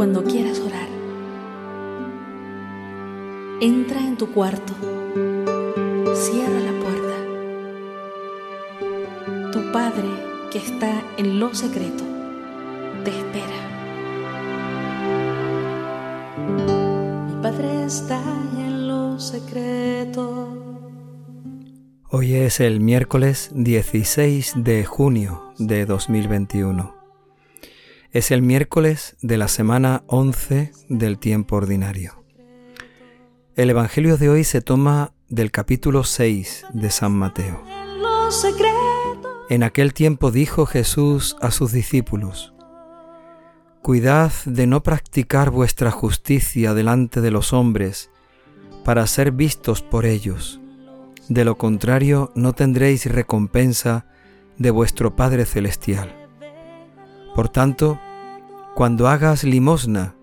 cuando quieras orar. Entra en tu cuarto, cierra la puerta. Tu Padre que está en lo secreto te espera. Mi Padre está en lo secreto. Hoy es el miércoles 16 de junio de 2021. Es el miércoles de la semana 11 del tiempo ordinario. El Evangelio de hoy se toma del capítulo 6 de San Mateo. En aquel tiempo dijo Jesús a sus discípulos, Cuidad de no practicar vuestra justicia delante de los hombres para ser vistos por ellos. De lo contrario no tendréis recompensa de vuestro Padre Celestial. Por tanto, cuando hagas limosna,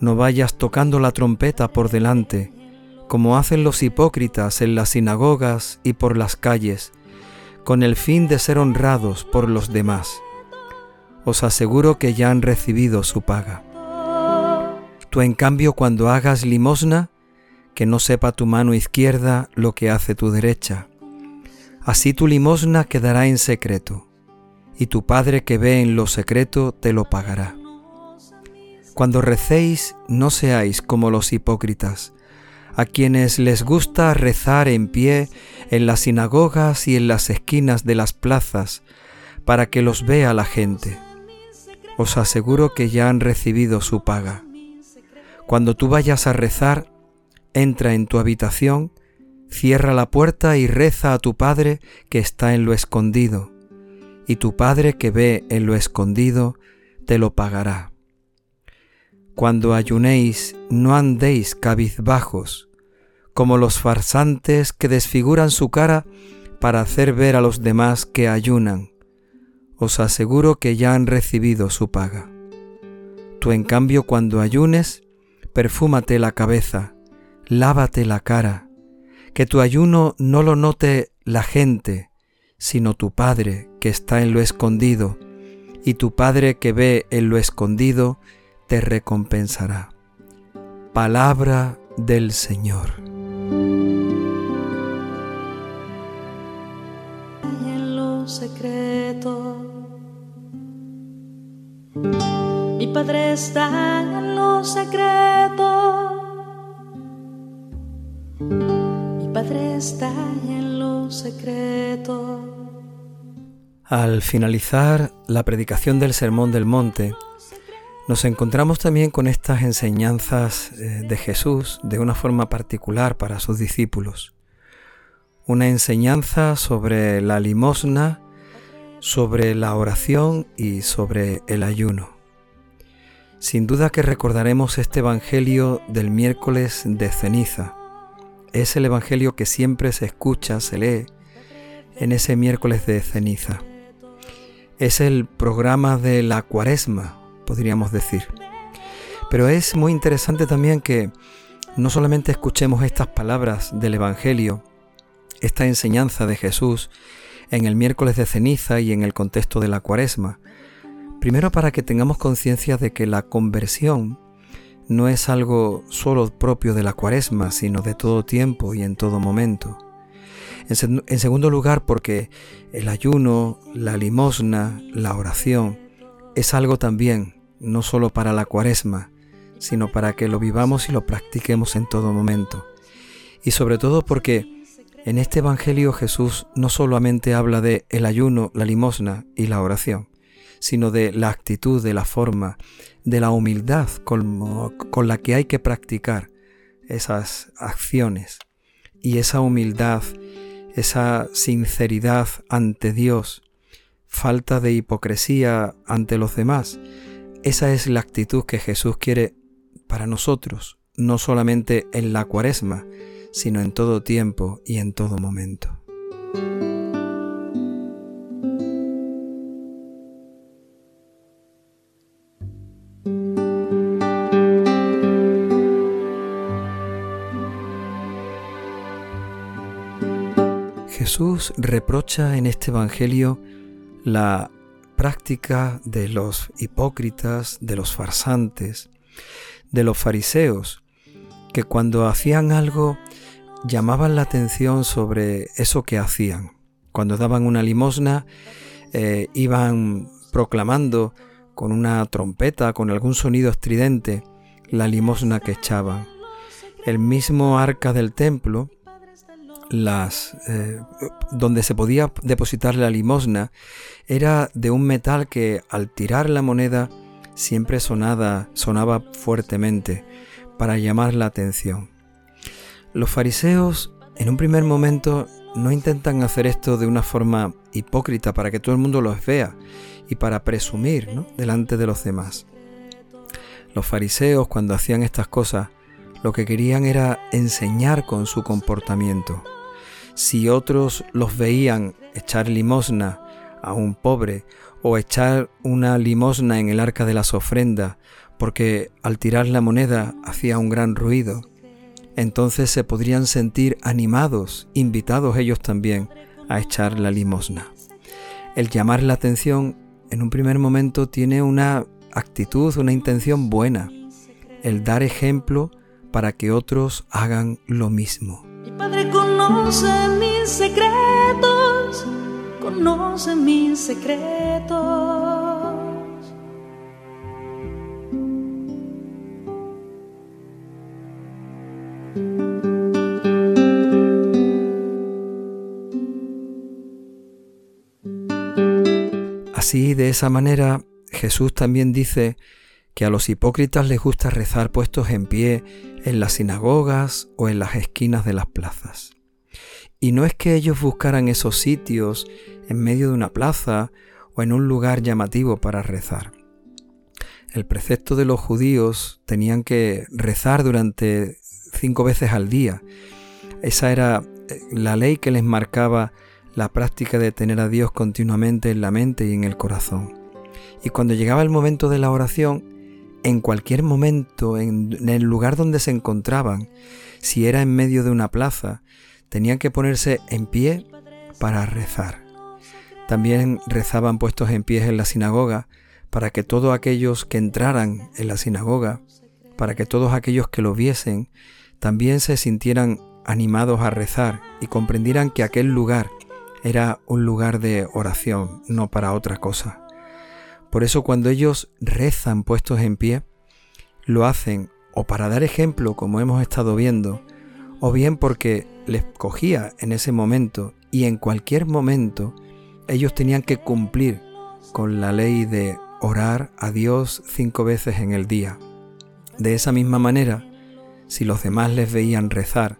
no vayas tocando la trompeta por delante, como hacen los hipócritas en las sinagogas y por las calles, con el fin de ser honrados por los demás. Os aseguro que ya han recibido su paga. Tú en cambio cuando hagas limosna, que no sepa tu mano izquierda lo que hace tu derecha. Así tu limosna quedará en secreto, y tu Padre que ve en lo secreto te lo pagará. Cuando recéis, no seáis como los hipócritas, a quienes les gusta rezar en pie en las sinagogas y en las esquinas de las plazas, para que los vea la gente. Os aseguro que ya han recibido su paga. Cuando tú vayas a rezar, entra en tu habitación, cierra la puerta y reza a tu Padre que está en lo escondido, y tu Padre que ve en lo escondido te lo pagará. Cuando ayunéis, no andéis cabizbajos, como los farsantes que desfiguran su cara para hacer ver a los demás que ayunan. Os aseguro que ya han recibido su paga. Tú en cambio cuando ayunes, perfúmate la cabeza, lávate la cara, que tu ayuno no lo note la gente, sino tu Padre que está en lo escondido, y tu Padre que ve en lo escondido, te recompensará. Palabra del Señor. En lo secreto, mi Padre está en lo secreto. Padre está en. Al finalizar la predicación del Sermón del Monte, nos encontramos también con estas enseñanzas eh, de Jesús de una forma particular para sus discípulos. Una enseñanza sobre la limosna, sobre la oración y sobre el ayuno. Sin duda que recordaremos este Evangelio del miércoles de ceniza. Es el Evangelio que siempre se escucha, se lee en ese miércoles de ceniza. Es el programa de la cuaresma, podríamos decir. Pero es muy interesante también que no solamente escuchemos estas palabras del Evangelio, esta enseñanza de Jesús en el miércoles de ceniza y en el contexto de la cuaresma, primero para que tengamos conciencia de que la conversión no es algo solo propio de la cuaresma, sino de todo tiempo y en todo momento. En, segundo lugar, porque el ayuno, la limosna, la oración, es algo también no solo para la cuaresma, sino para que lo vivamos y lo practiquemos en todo momento. Y sobre todo porque en este Evangelio Jesús no solamente habla de el ayuno, la limosna y la oración, sino de la actitud, de la forma, de la humildad con, con la que hay que practicar esas acciones. Y esa humildad, esa sinceridad ante Dios, falta de hipocresía ante los demás, esa es la actitud que Jesús quiere para nosotros, no solamente en la cuaresma, sino en todo tiempo y en todo momento. Jesús reprocha en este Evangelio la práctica de los hipócritas, de los farsantes, de los fariseos, que cuando hacían algo llamaban la atención sobre eso que hacían. Cuando daban una limosna, eh, iban proclamando con una trompeta, con algún sonido estridente, la limosna que echaban. El mismo arca del templo, las, eh, donde se podía depositar la limosna, era de un metal que al tirar la moneda siempre sonaba, sonaba fuertemente para llamar la atención. Los fariseos en un primer momento no intentan hacer esto de una forma hipócrita para que todo el mundo los vea y para presumir delante de los demás. Los fariseos cuando hacían estas cosas lo que querían era enseñar con su comportamiento. Si otros los veían echar limosna a un pobre o echar una limosna en el arca de las ofrendas porque al tirar la moneda hacía un gran ruido, entonces se podrían sentir animados, invitados ellos también a echar la limosna. El llamar la atención en un primer momento tiene una actitud, una intención buena, el dar ejemplo para que otros hagan lo mismo. Conoce mis secretos, conoce mis secretos. Así, de esa manera, Jesús también dice que a los hipócritas les gusta rezar puestos en pie en las sinagogas o en las esquinas de las plazas. Y no es que ellos buscaran esos sitios en medio de una plaza o en un lugar llamativo para rezar. El precepto de los judíos tenían que rezar durante cinco veces al día. Esa era eh, la ley que les marcaba la práctica de tener a Dios continuamente en la mente y en el corazón. Y cuando llegaba el momento de la oración, en cualquier momento, en, el lugar donde se encontraban, si era en medio de una plaza, tenían que ponerse en pie para rezar. También rezaban puestos en pie en la sinagoga para que todos aquellos que entraran en la sinagoga, para que todos aquellos que lo viesen, también se sintieran animados a rezar y comprendieran que aquel lugar era un lugar de oración, no para otra cosa. Por eso cuando ellos rezan puestos en pie, lo hacen o para dar ejemplo, como hemos estado viendo, o bien porque les cogía en ese momento y en cualquier momento ellos tenían que cumplir con la ley de orar a Dios cinco veces en el día. De esa misma manera, si los demás les veían rezar,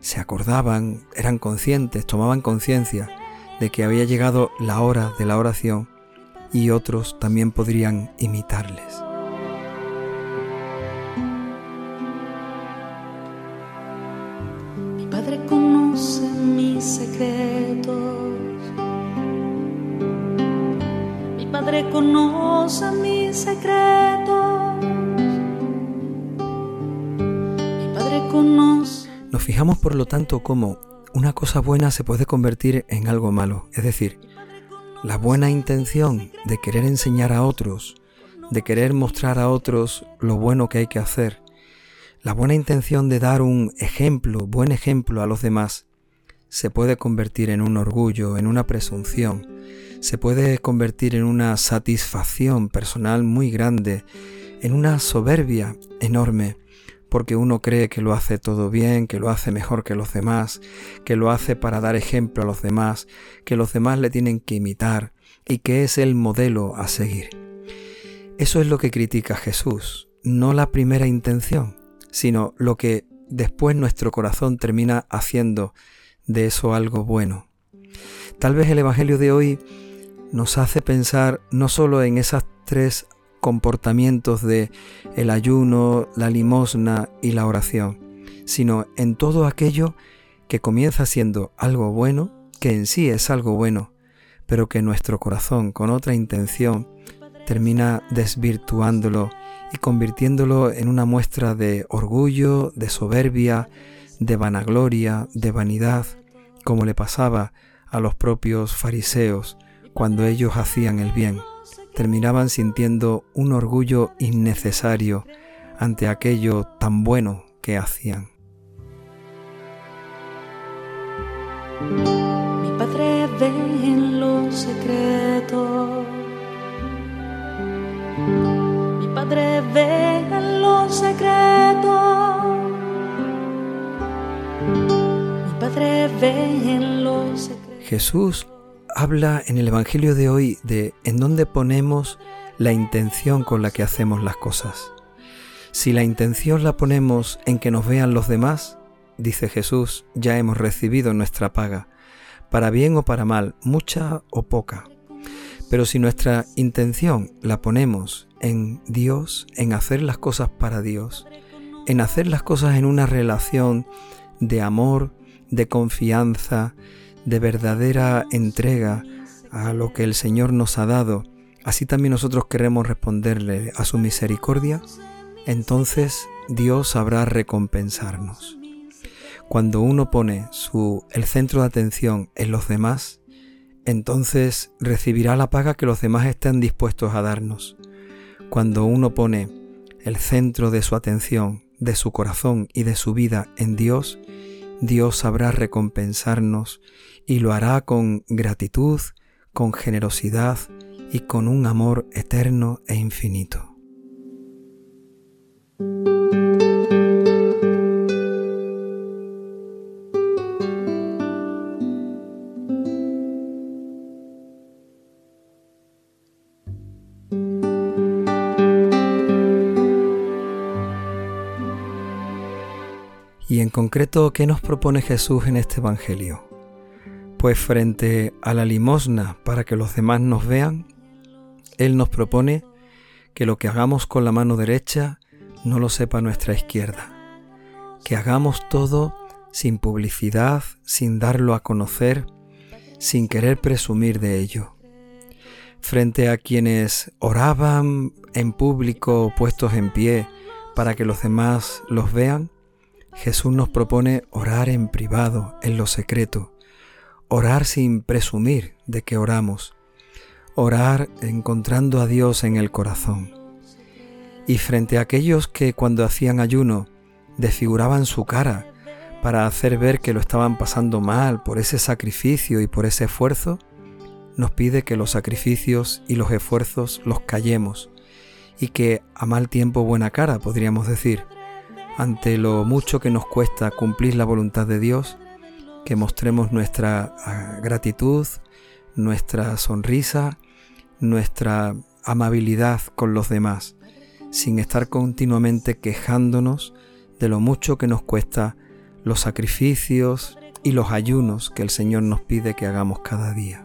se acordaban, eran conscientes, tomaban conciencia de que había llegado la hora de la oración y otros también podrían imitarles. Padre conoce mis secretos. Mi Padre conoce mis secretos. Mi Padre conoce. Nos fijamos por lo tanto cómo una cosa buena se puede convertir en algo malo. Es decir, la buena intención de querer enseñar a otros, de querer mostrar a otros lo bueno que hay que hacer, la buena intención de dar un ejemplo, buen ejemplo a los demás, se puede convertir en un orgullo, en una presunción, se puede convertir en una satisfacción personal muy grande, en una soberbia enorme, porque uno cree que lo hace todo bien, que lo hace mejor que los demás, que lo hace para dar ejemplo a los demás, que los demás le tienen que imitar y que es el modelo a seguir. Eso es lo que critica Jesús, no la primera intención, sino lo que después nuestro corazón termina haciendo de eso algo bueno. Tal vez el Evangelio de hoy nos hace pensar no solo en esas tres comportamientos de el ayuno, la limosna y la oración, sino en todo aquello que comienza siendo algo bueno, que en sí es algo bueno, pero que nuestro corazón con otra intención termina desvirtuándolo y convirtiéndolo en una muestra de orgullo, de soberbia, de vanagloria, de vanidad, como le pasaba a los propios fariseos cuando ellos hacían el bien terminaban sintiendo un orgullo innecesario ante aquello tan bueno que hacían. Mi Padre ve en lo secreto. Padre ve en lo secreto. Mi Padre ve en lo secreto. Jesús habla en el Evangelio de hoy de en dónde ponemos la intención con la que hacemos las cosas. Si la intención la ponemos en que nos vean los demás, dice Jesús, ya hemos recibido nuestra paga, para bien o para mal, mucha o poca. Pero si nuestra intención la ponemos en Dios, en hacer las cosas para Dios, en hacer las cosas en una relación de amor, de confianza, de verdadera entrega a lo que el Señor nos ha dado, así también nosotros queremos responderle a su misericordia, entonces Dios sabrá recompensarnos. Cuando uno pone su, el centro de atención en los demás, entonces recibirá la paga que los demás están dispuestos a darnos. Cuando uno pone el centro de su atención, de su corazón y de su vida en Dios, Dios sabrá recompensarnos y lo hará con gratitud, con generosidad y con un amor eterno e infinito. Concreto, ¿qué nos propone Jesús en este Evangelio? Pues frente a la limosna para que los demás nos vean, Él nos propone que lo que hagamos con la mano derecha no lo sepa nuestra izquierda, que hagamos todo sin publicidad, sin darlo a conocer, sin querer presumir de ello. Frente a quienes oraban en público puestos en pie para que los demás los vean, Jesús nos propone orar en privado, en lo secreto, orar sin presumir de que oramos, orar encontrando a Dios en el corazón. Y frente a aquellos que cuando hacían ayuno desfiguraban su cara para hacer ver que lo estaban pasando mal por ese sacrificio y por ese esfuerzo, nos pide que los sacrificios y los esfuerzos los callemos y que a mal tiempo buena cara, podríamos decir, ante lo mucho que nos cuesta cumplir la voluntad de Dios, que mostremos nuestra ah, gratitud, nuestra sonrisa, nuestra amabilidad con los demás, sin estar continuamente quejándonos de lo mucho que nos cuesta los sacrificios y los ayunos que el Señor nos pide que hagamos cada día.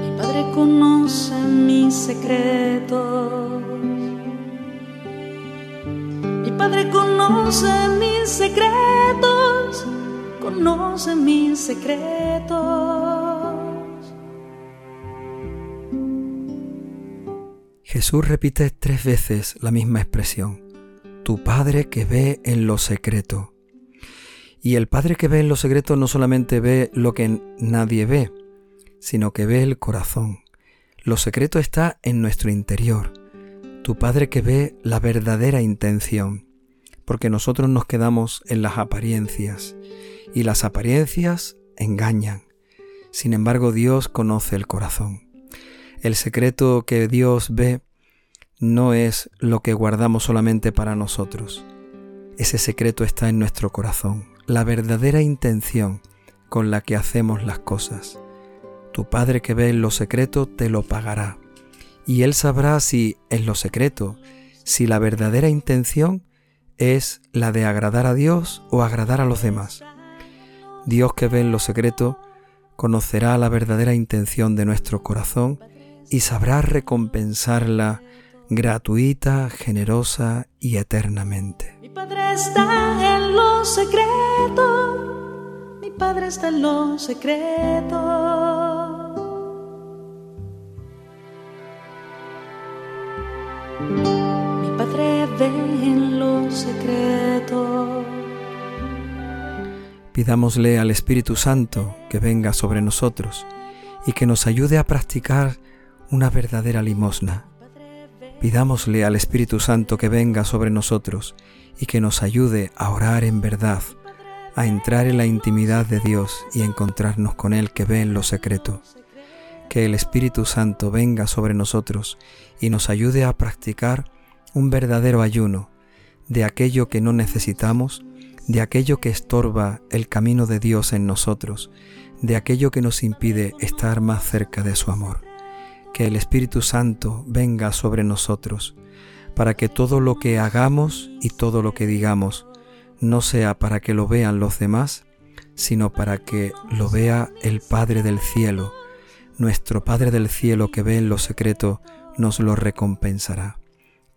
Mi Padre conoce mis secretos. Padre conoce mis secretos. Conoce mis secretos. Jesús repite tres veces la misma expresión. Tu Padre que ve en lo secreto. Y el Padre que ve en lo secreto no solamente ve lo que nadie ve, sino que ve el corazón. Lo secreto está en nuestro interior. Tu Padre que ve la verdadera intención. Porque nosotros nos quedamos en las apariencias. Y las apariencias engañan. Sin embargo, Dios conoce el corazón. El secreto que Dios ve no es lo que guardamos solamente para nosotros. Ese secreto está en nuestro corazón, la verdadera intención con la que hacemos las cosas. Tu Padre que ve en lo secreto te lo pagará. Y Él sabrá si en lo secreto, si la verdadera intención es la de agradar a Dios o agradar a los demás. Dios que ve en lo secreto conocerá la verdadera intención de nuestro corazón y sabrá recompensarla gratuita, generosa y eternamente. Mi Padre está en lo secreto. Mi Padre está en lo secreto. Mi Padre ve en secreto. Pidámosle al Espíritu Santo que venga sobre nosotros y que nos ayude a practicar una verdadera limosna, Pidámosle al Espíritu Santo que venga sobre nosotros y que nos ayude a orar en verdad, a entrar en la intimidad de Dios y encontrarnos con Él que ve en lo secreto. Que el Espíritu Santo venga sobre nosotros y nos ayude a practicar un verdadero ayuno de aquello que no necesitamos, de aquello que estorba el camino de Dios en nosotros, de aquello que nos impide estar más cerca de su amor que el Espíritu Santo venga sobre nosotros, para que todo lo que hagamos y todo lo que digamos no sea para que lo vean los demás, sino para que lo vea el Padre del cielo. Nuestro Padre del cielo que ve en lo secreto nos lo recompensará.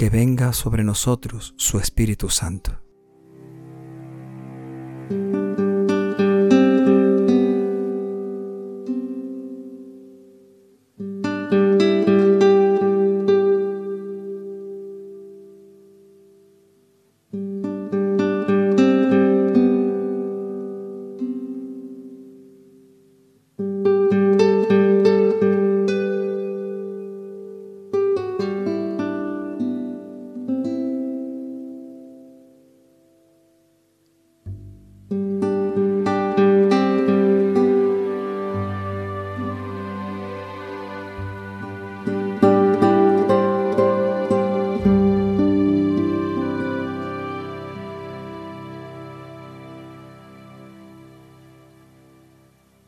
Que venga sobre nosotros su Espíritu Santo.